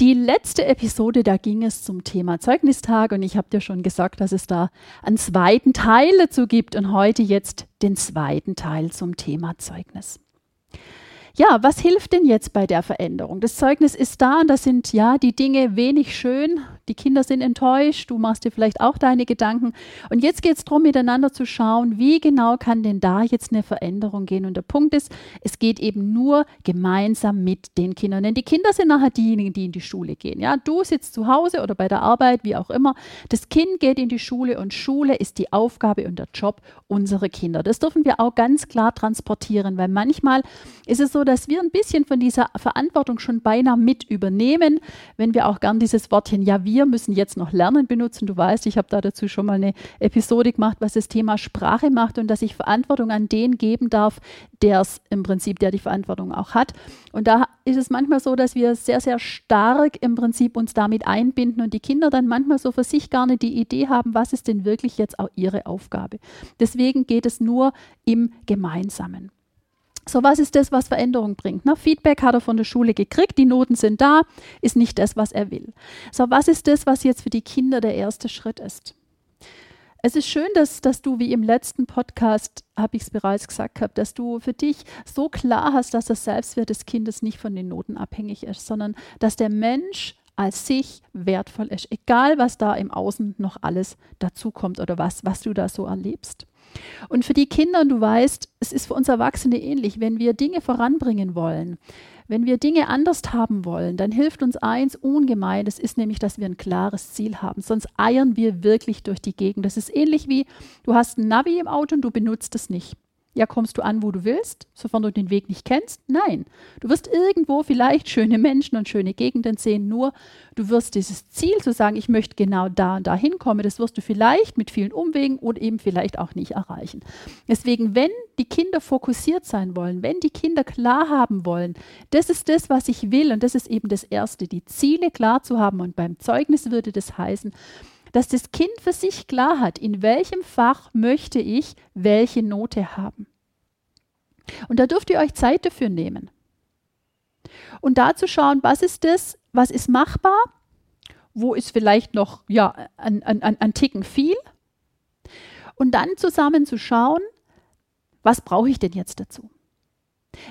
Die letzte Episode, da ging es zum Thema Zeugnistag und ich habe dir schon gesagt, dass es da einen zweiten Teil dazu gibt und heute jetzt den zweiten Teil zum Thema Zeugnis. Ja, was hilft denn jetzt bei der Veränderung? Das Zeugnis ist da und da sind ja die Dinge wenig schön, die Kinder sind enttäuscht, du machst dir vielleicht auch deine Gedanken. Und jetzt geht es darum, miteinander zu schauen, wie genau kann denn da jetzt eine Veränderung gehen. Und der Punkt ist, es geht eben nur gemeinsam mit den Kindern. Denn die Kinder sind nachher diejenigen, die in die Schule gehen. Ja, du sitzt zu Hause oder bei der Arbeit, wie auch immer. Das Kind geht in die Schule und Schule ist die Aufgabe und der Job unserer Kinder. Das dürfen wir auch ganz klar transportieren, weil manchmal ist es so, dass wir ein bisschen von dieser Verantwortung schon beinahe mit übernehmen, wenn wir auch gern dieses Wortchen ja wir wir müssen jetzt noch Lernen benutzen. Du weißt, ich habe da dazu schon mal eine Episode gemacht, was das Thema Sprache macht und dass ich Verantwortung an den geben darf, der es im Prinzip, der die Verantwortung auch hat. Und da ist es manchmal so, dass wir sehr, sehr stark im Prinzip uns damit einbinden und die Kinder dann manchmal so für sich gar nicht die Idee haben, was ist denn wirklich jetzt auch ihre Aufgabe. Deswegen geht es nur im Gemeinsamen. So, was ist das, was Veränderung bringt? Ne? Feedback hat er von der Schule gekriegt, die Noten sind da, ist nicht das, was er will. So, was ist das, was jetzt für die Kinder der erste Schritt ist? Es ist schön, dass, dass du, wie im letzten Podcast, habe ich es bereits gesagt gehabt, dass du für dich so klar hast, dass das Selbstwert des Kindes nicht von den Noten abhängig ist, sondern dass der Mensch als sich wertvoll ist, egal was da im Außen noch alles dazukommt oder was, was du da so erlebst. Und für die Kinder, du weißt, es ist für uns Erwachsene ähnlich, wenn wir Dinge voranbringen wollen, wenn wir Dinge anders haben wollen, dann hilft uns eins ungemein, das ist nämlich, dass wir ein klares Ziel haben. Sonst eiern wir wirklich durch die Gegend. Das ist ähnlich wie, du hast ein Navi im Auto und du benutzt es nicht. Ja, kommst du an, wo du willst, sofern du den Weg nicht kennst? Nein. Du wirst irgendwo vielleicht schöne Menschen und schöne Gegenden sehen, nur du wirst dieses Ziel zu sagen, ich möchte genau da und da hinkommen, das wirst du vielleicht mit vielen Umwegen oder eben vielleicht auch nicht erreichen. Deswegen, wenn die Kinder fokussiert sein wollen, wenn die Kinder klar haben wollen, das ist das, was ich will und das ist eben das Erste, die Ziele klar zu haben und beim Zeugnis würde das heißen, dass das Kind für sich klar hat, in welchem Fach möchte ich welche Note haben. Und da dürft ihr euch Zeit dafür nehmen. Und da zu schauen, was ist das, was ist machbar, wo ist vielleicht noch ja, ein, ein, ein Ticken viel. Und dann zusammen zu schauen, was brauche ich denn jetzt dazu?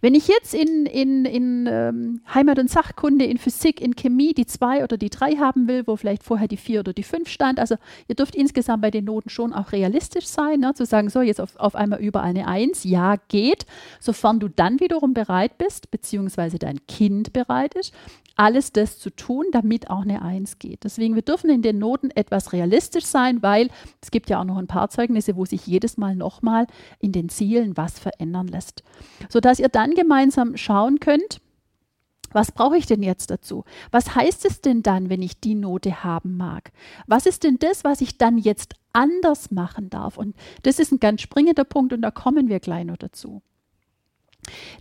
Wenn ich jetzt in, in, in ähm, Heimat- und Sachkunde, in Physik, in Chemie die zwei oder die drei haben will, wo vielleicht vorher die vier oder die fünf stand, also ihr dürft insgesamt bei den Noten schon auch realistisch sein, ne, zu sagen, so jetzt auf, auf einmal überall eine Eins, ja geht, sofern du dann wiederum bereit bist, beziehungsweise dein Kind bereit ist, alles das zu tun, damit auch eine Eins geht. Deswegen, wir dürfen in den Noten etwas realistisch sein, weil es gibt ja auch noch ein paar Zeugnisse, wo sich jedes Mal nochmal in den Zielen was verändern lässt. Sodass ihr dann gemeinsam schauen könnt, was brauche ich denn jetzt dazu? Was heißt es denn dann, wenn ich die Note haben mag? Was ist denn das, was ich dann jetzt anders machen darf? Und das ist ein ganz springender Punkt und da kommen wir gleich noch dazu.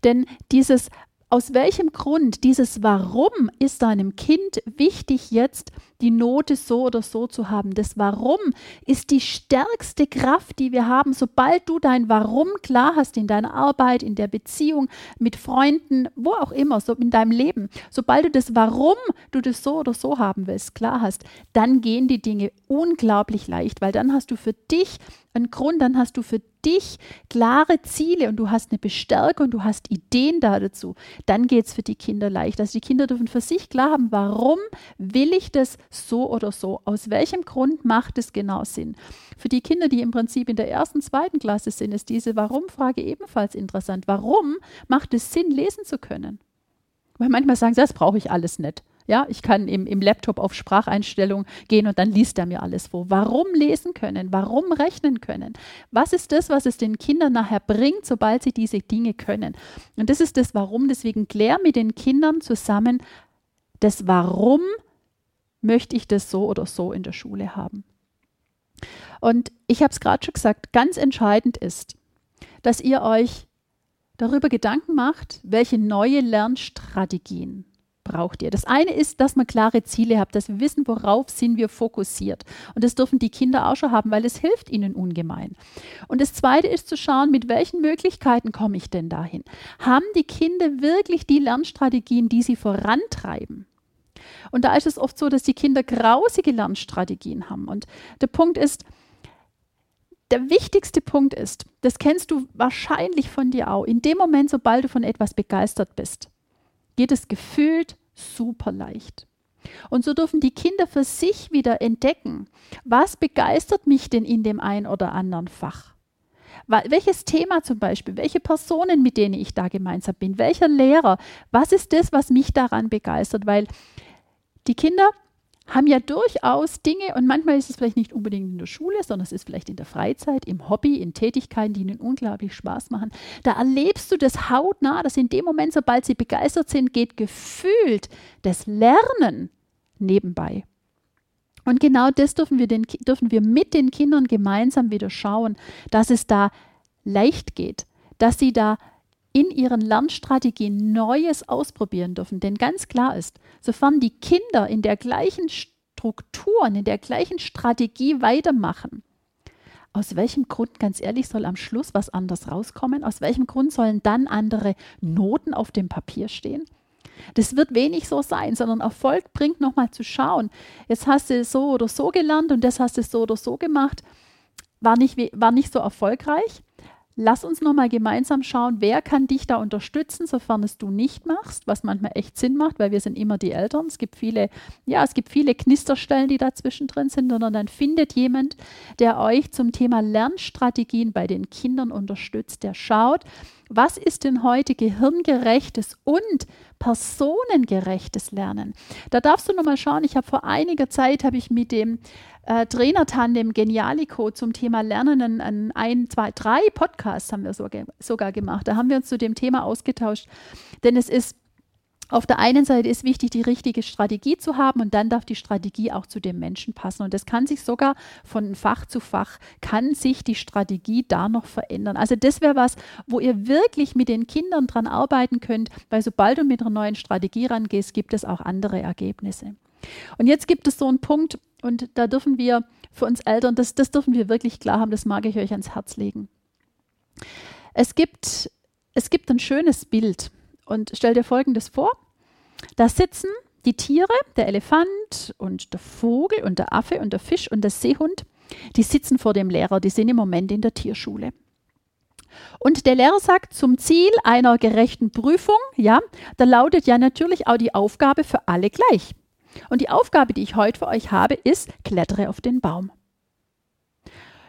Denn dieses aus welchem Grund dieses Warum ist deinem Kind wichtig, jetzt die Note so oder so zu haben? Das Warum ist die stärkste Kraft, die wir haben. Sobald du dein Warum klar hast in deiner Arbeit, in der Beziehung, mit Freunden, wo auch immer, so in deinem Leben, sobald du das Warum du das so oder so haben willst, klar hast, dann gehen die Dinge unglaublich leicht, weil dann hast du für dich einen Grund, dann hast du für dich klare Ziele und du hast eine Bestärkung, du hast Ideen da dazu, dann geht es für die Kinder leicht. Also die Kinder dürfen für sich klar haben, warum will ich das so oder so? Aus welchem Grund macht es genau Sinn? Für die Kinder, die im Prinzip in der ersten, zweiten Klasse sind, ist diese Warum-Frage ebenfalls interessant. Warum macht es Sinn, lesen zu können? Weil manchmal sagen sie, das brauche ich alles nicht. Ja, ich kann im, im Laptop auf Spracheinstellung gehen und dann liest er mir alles vor. Warum lesen können? Warum rechnen können? Was ist das, was es den Kindern nachher bringt, sobald sie diese Dinge können? Und das ist das Warum. Deswegen klär mit den Kindern zusammen das Warum möchte ich das so oder so in der Schule haben. Und ich habe es gerade schon gesagt, ganz entscheidend ist, dass ihr euch darüber Gedanken macht, welche neue Lernstrategien braucht ihr. Das eine ist, dass man klare Ziele habt, dass wir wissen, worauf sind wir fokussiert. Und das dürfen die Kinder auch schon haben, weil es hilft ihnen ungemein. Und das zweite ist zu schauen, mit welchen Möglichkeiten komme ich denn dahin? Haben die Kinder wirklich die Lernstrategien, die sie vorantreiben? Und da ist es oft so, dass die Kinder grausige Lernstrategien haben. Und der Punkt ist, der wichtigste Punkt ist, das kennst du wahrscheinlich von dir auch, in dem Moment, sobald du von etwas begeistert bist, geht es gefühlt super leicht. Und so dürfen die Kinder für sich wieder entdecken, was begeistert mich denn in dem einen oder anderen Fach. Welches Thema zum Beispiel, welche Personen, mit denen ich da gemeinsam bin, welcher Lehrer, was ist das, was mich daran begeistert? Weil die Kinder haben ja durchaus Dinge und manchmal ist es vielleicht nicht unbedingt in der Schule, sondern es ist vielleicht in der Freizeit, im Hobby, in Tätigkeiten, die ihnen unglaublich Spaß machen. Da erlebst du das hautnah, dass in dem Moment, sobald sie begeistert sind, geht gefühlt das Lernen nebenbei. Und genau das dürfen wir, den, dürfen wir mit den Kindern gemeinsam wieder schauen, dass es da leicht geht, dass sie da in ihren Lernstrategien Neues ausprobieren dürfen. Denn ganz klar ist, sofern die Kinder in der gleichen Struktur, in der gleichen Strategie weitermachen, aus welchem Grund, ganz ehrlich, soll am Schluss was anderes rauskommen? Aus welchem Grund sollen dann andere Noten auf dem Papier stehen? Das wird wenig so sein, sondern Erfolg bringt nochmal zu schauen. Jetzt hast du so oder so gelernt und das hast du so oder so gemacht. War nicht, war nicht so erfolgreich. Lass uns nochmal gemeinsam schauen, wer kann dich da unterstützen, sofern es du nicht machst, was manchmal echt Sinn macht, weil wir sind immer die Eltern. Es gibt viele, ja, es gibt viele Knisterstellen, die dazwischen drin sind, sondern dann findet jemand, der euch zum Thema Lernstrategien bei den Kindern unterstützt, der schaut, was ist denn heute gehirngerechtes und personengerechtes Lernen? Da darfst du nochmal schauen. Ich habe vor einiger Zeit habe ich mit dem äh, Trainertandem Genialico zum Thema Lernen ein, ein, zwei, drei Podcasts haben wir sogar, sogar gemacht. Da haben wir uns zu dem Thema ausgetauscht. Denn es ist auf der einen Seite ist wichtig, die richtige Strategie zu haben und dann darf die Strategie auch zu dem Menschen passen. Und das kann sich sogar von Fach zu Fach, kann sich die Strategie da noch verändern. Also das wäre was, wo ihr wirklich mit den Kindern dran arbeiten könnt, weil sobald du mit einer neuen Strategie rangehst, gibt es auch andere Ergebnisse. Und jetzt gibt es so einen Punkt, und da dürfen wir für uns Eltern, das, das dürfen wir wirklich klar haben, das mag ich euch ans Herz legen. Es gibt, es gibt ein schönes Bild. Und stell dir Folgendes vor. Da sitzen die Tiere, der Elefant und der Vogel und der Affe und der Fisch und der Seehund, die sitzen vor dem Lehrer, die sind im Moment in der Tierschule. Und der Lehrer sagt, zum Ziel einer gerechten Prüfung, ja, da lautet ja natürlich auch die Aufgabe für alle gleich. Und die Aufgabe, die ich heute für euch habe, ist, klettere auf den Baum.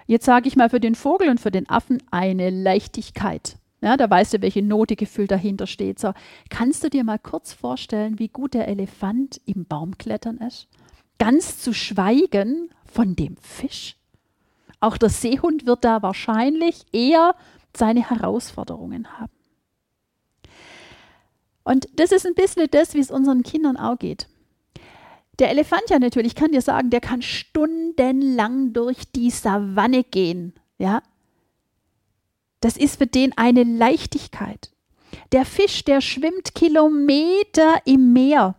Jetzt sage ich mal für den Vogel und für den Affen eine Leichtigkeit. Ja, da weißt du, welche Notegefühl dahinter steht. So, kannst du dir mal kurz vorstellen, wie gut der Elefant im Baumklettern ist? Ganz zu schweigen von dem Fisch. Auch der Seehund wird da wahrscheinlich eher seine Herausforderungen haben. Und das ist ein bisschen das, wie es unseren Kindern auch geht. Der Elefant ja natürlich, ich kann dir sagen, der kann stundenlang durch die Savanne gehen. Ja? Das ist für den eine Leichtigkeit. Der Fisch, der schwimmt Kilometer im Meer.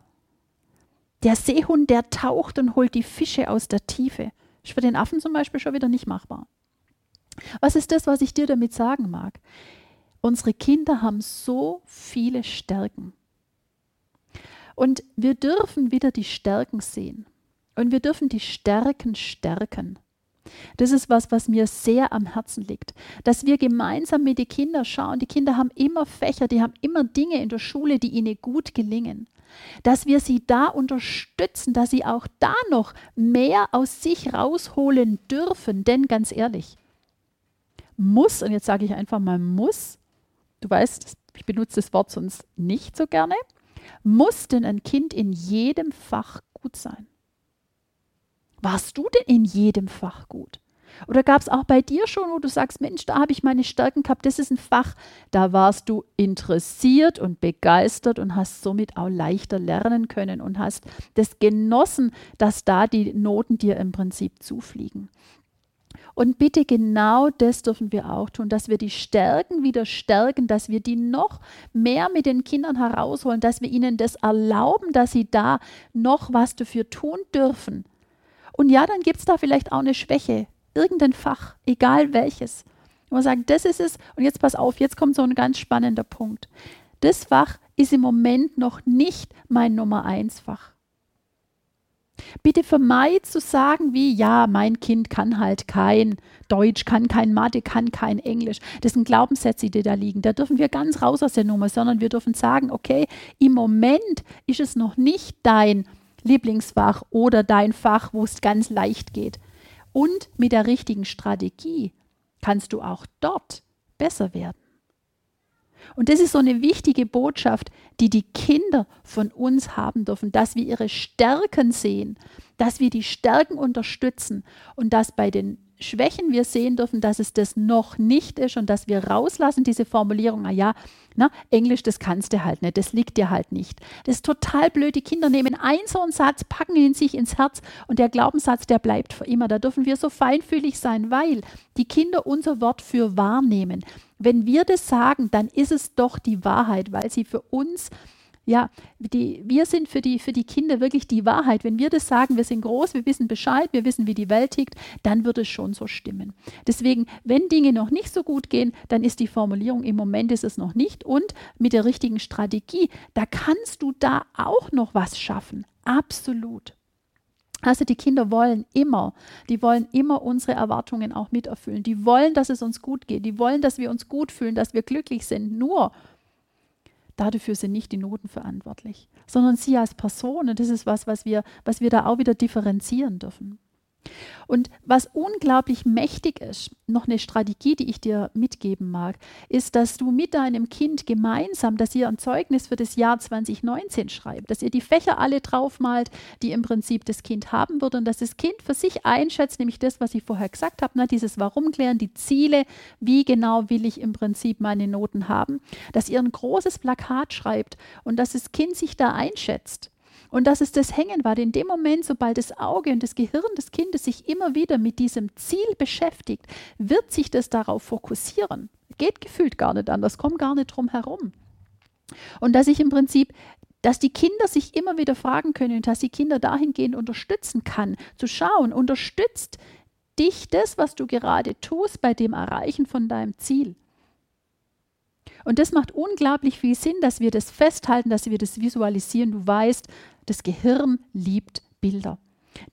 Der Seehund, der taucht und holt die Fische aus der Tiefe. Ist für den Affen zum Beispiel schon wieder nicht machbar. Was ist das, was ich dir damit sagen mag? Unsere Kinder haben so viele Stärken. Und wir dürfen wieder die Stärken sehen. Und wir dürfen die Stärken stärken. Das ist was, was mir sehr am Herzen liegt, dass wir gemeinsam mit den Kindern schauen. Die Kinder haben immer Fächer, die haben immer Dinge in der Schule, die ihnen gut gelingen. Dass wir sie da unterstützen, dass sie auch da noch mehr aus sich rausholen dürfen. Denn ganz ehrlich, muss, und jetzt sage ich einfach mal muss, du weißt, ich benutze das Wort sonst nicht so gerne, muss denn ein Kind in jedem Fach gut sein? Warst du denn in jedem Fach gut? Oder gab es auch bei dir schon, wo du sagst, Mensch, da habe ich meine Stärken gehabt, das ist ein Fach, da warst du interessiert und begeistert und hast somit auch leichter lernen können und hast das genossen, dass da die Noten dir im Prinzip zufliegen. Und bitte genau das dürfen wir auch tun, dass wir die Stärken wieder stärken, dass wir die noch mehr mit den Kindern herausholen, dass wir ihnen das erlauben, dass sie da noch was dafür tun dürfen. Und ja, dann gibt es da vielleicht auch eine Schwäche, irgendein Fach, egal welches. Und man sagt, das ist es. Und jetzt pass auf, jetzt kommt so ein ganz spannender Punkt. Das Fach ist im Moment noch nicht mein Nummer eins Fach. Bitte vermeid zu sagen wie, ja, mein Kind kann halt kein Deutsch, kann kein Mathe, kann kein Englisch. Das sind Glaubenssätze, die da liegen. Da dürfen wir ganz raus aus der Nummer, sondern wir dürfen sagen, okay, im Moment ist es noch nicht dein Lieblingsfach oder dein Fach, wo es ganz leicht geht. Und mit der richtigen Strategie kannst du auch dort besser werden. Und das ist so eine wichtige Botschaft, die die Kinder von uns haben dürfen, dass wir ihre Stärken sehen, dass wir die Stärken unterstützen und dass bei den Schwächen wir sehen dürfen, dass es das noch nicht ist und dass wir rauslassen diese Formulierung, ah ja, na, Englisch, das kannst du halt nicht, das liegt dir halt nicht. Das ist total blöd. Die Kinder nehmen einen so einen Satz, packen ihn sich ins Herz und der Glaubenssatz, der bleibt für immer. Da dürfen wir so feinfühlig sein, weil die Kinder unser Wort für wahrnehmen. Wenn wir das sagen, dann ist es doch die Wahrheit, weil sie für uns ja, die, wir sind für die, für die Kinder wirklich die Wahrheit. Wenn wir das sagen, wir sind groß, wir wissen Bescheid, wir wissen, wie die Welt tickt, dann wird es schon so stimmen. Deswegen, wenn Dinge noch nicht so gut gehen, dann ist die Formulierung, im Moment ist es noch nicht. Und mit der richtigen Strategie, da kannst du da auch noch was schaffen. Absolut. Also die Kinder wollen immer, die wollen immer unsere Erwartungen auch miterfüllen. Die wollen, dass es uns gut geht. Die wollen, dass wir uns gut fühlen, dass wir glücklich sind. Nur dafür sind nicht die Noten verantwortlich, sondern sie als Person. Und das ist was, was wir, was wir da auch wieder differenzieren dürfen. Und was unglaublich mächtig ist, noch eine Strategie, die ich dir mitgeben mag, ist, dass du mit deinem Kind gemeinsam, dass ihr ein Zeugnis für das Jahr 2019 schreibt, dass ihr die Fächer alle draufmalt, die im Prinzip das Kind haben wird und dass das Kind für sich einschätzt, nämlich das, was ich vorher gesagt habe, ne, dieses Warum klären, die Ziele, wie genau will ich im Prinzip meine Noten haben, dass ihr ein großes Plakat schreibt und dass das Kind sich da einschätzt und dass es das Hängen war. In dem Moment, sobald das Auge und das Gehirn des Kindes sich immer wieder mit diesem Ziel beschäftigt, wird sich das darauf fokussieren. Geht gefühlt gar nicht anders, kommt gar nicht drum herum. Und dass ich im Prinzip dass die Kinder sich immer wieder fragen können und dass die Kinder dahingehend unterstützen kann, zu schauen, unterstützt dich das, was du gerade tust, bei dem Erreichen von deinem Ziel. Und das macht unglaublich viel Sinn, dass wir das festhalten, dass wir das visualisieren. Du weißt, das Gehirn liebt Bilder.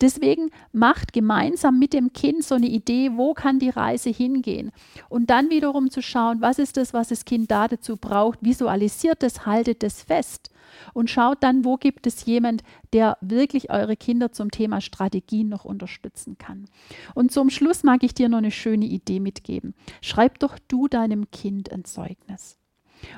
Deswegen macht gemeinsam mit dem Kind so eine Idee, wo kann die Reise hingehen. Und dann wiederum zu schauen, was ist das, was das Kind da dazu braucht, visualisiert es, haltet es fest. Und schaut dann, wo gibt es jemand, der wirklich eure Kinder zum Thema Strategien noch unterstützen kann. Und zum Schluss mag ich dir noch eine schöne Idee mitgeben. Schreib doch du deinem Kind ein Zeugnis.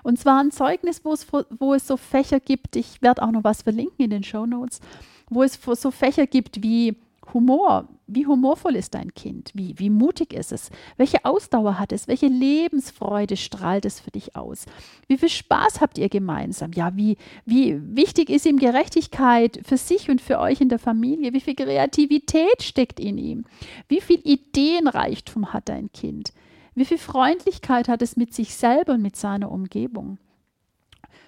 Und zwar ein Zeugnis, wo es, wo es so Fächer gibt, ich werde auch noch was verlinken in den Show Notes, wo es so Fächer gibt wie Humor. Wie humorvoll ist dein Kind? Wie, wie mutig ist es? Welche Ausdauer hat es? Welche Lebensfreude strahlt es für dich aus? Wie viel Spaß habt ihr gemeinsam? Ja, wie, wie wichtig ist ihm Gerechtigkeit für sich und für euch in der Familie? Wie viel Kreativität steckt in ihm? Wie viel Ideenreichtum hat dein Kind? Wie viel Freundlichkeit hat es mit sich selber und mit seiner Umgebung?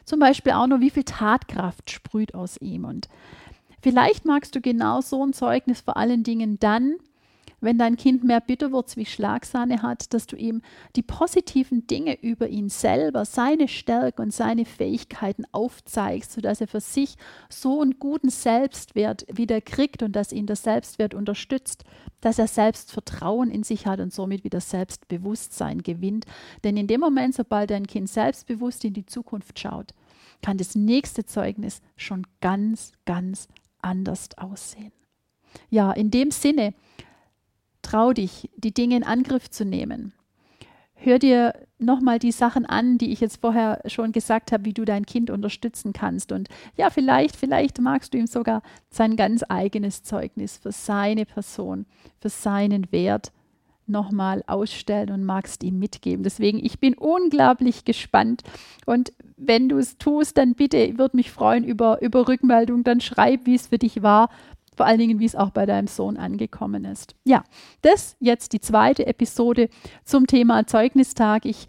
Zum Beispiel auch nur, wie viel Tatkraft sprüht aus ihm. Und vielleicht magst du genau so ein Zeugnis vor allen Dingen dann, wenn dein Kind mehr Bitterwurz wie Schlagsahne hat, dass du ihm die positiven Dinge über ihn selber, seine Stärke und seine Fähigkeiten aufzeigst, sodass er für sich so einen guten Selbstwert wieder kriegt und dass ihn der Selbstwert unterstützt, dass er Selbstvertrauen in sich hat und somit wieder Selbstbewusstsein gewinnt. Denn in dem Moment, sobald dein Kind selbstbewusst in die Zukunft schaut, kann das nächste Zeugnis schon ganz, ganz anders aussehen. Ja, in dem Sinne, Trau dich, die Dinge in Angriff zu nehmen. Hör dir nochmal die Sachen an, die ich jetzt vorher schon gesagt habe, wie du dein Kind unterstützen kannst. Und ja, vielleicht, vielleicht magst du ihm sogar sein ganz eigenes Zeugnis für seine Person, für seinen Wert nochmal ausstellen und magst ihm mitgeben. Deswegen, ich bin unglaublich gespannt. Und wenn du es tust, dann bitte, würde mich freuen über, über Rückmeldung. Dann schreib, wie es für dich war. Vor allen Dingen, wie es auch bei deinem Sohn angekommen ist. Ja, das jetzt die zweite Episode zum Thema Zeugnistag. Ich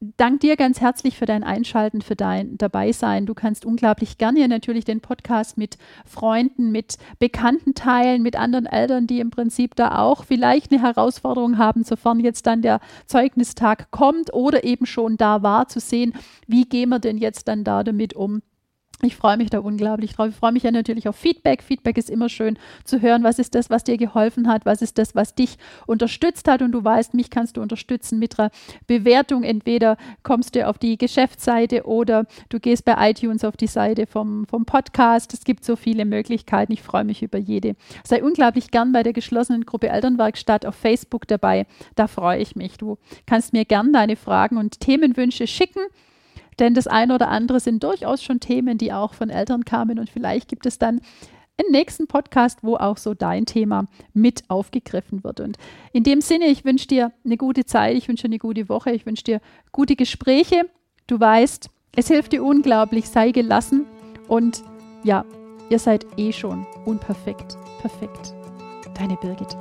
danke dir ganz herzlich für dein Einschalten, für dein Dabeisein. Du kannst unglaublich gerne natürlich den Podcast mit Freunden, mit Bekannten teilen, mit anderen Eltern, die im Prinzip da auch vielleicht eine Herausforderung haben, sofern jetzt dann der Zeugnistag kommt oder eben schon da war, zu sehen, wie gehen wir denn jetzt dann da damit um, ich freue mich da unglaublich drauf. Ich freue mich ja natürlich auf Feedback. Feedback ist immer schön zu hören, was ist das, was dir geholfen hat, was ist das, was dich unterstützt hat. Und du weißt, mich kannst du unterstützen mit einer Bewertung. Entweder kommst du auf die Geschäftsseite oder du gehst bei iTunes auf die Seite vom, vom Podcast. Es gibt so viele Möglichkeiten. Ich freue mich über jede. Sei unglaublich gern bei der geschlossenen Gruppe Elternwerkstatt auf Facebook dabei. Da freue ich mich. Du kannst mir gern deine Fragen und Themenwünsche schicken. Denn das eine oder andere sind durchaus schon Themen, die auch von Eltern kamen. Und vielleicht gibt es dann einen nächsten Podcast, wo auch so dein Thema mit aufgegriffen wird. Und in dem Sinne, ich wünsche dir eine gute Zeit, ich wünsche dir eine gute Woche, ich wünsche dir gute Gespräche. Du weißt, es hilft dir unglaublich, sei gelassen und ja, ihr seid eh schon unperfekt. Perfekt. Deine Birgit.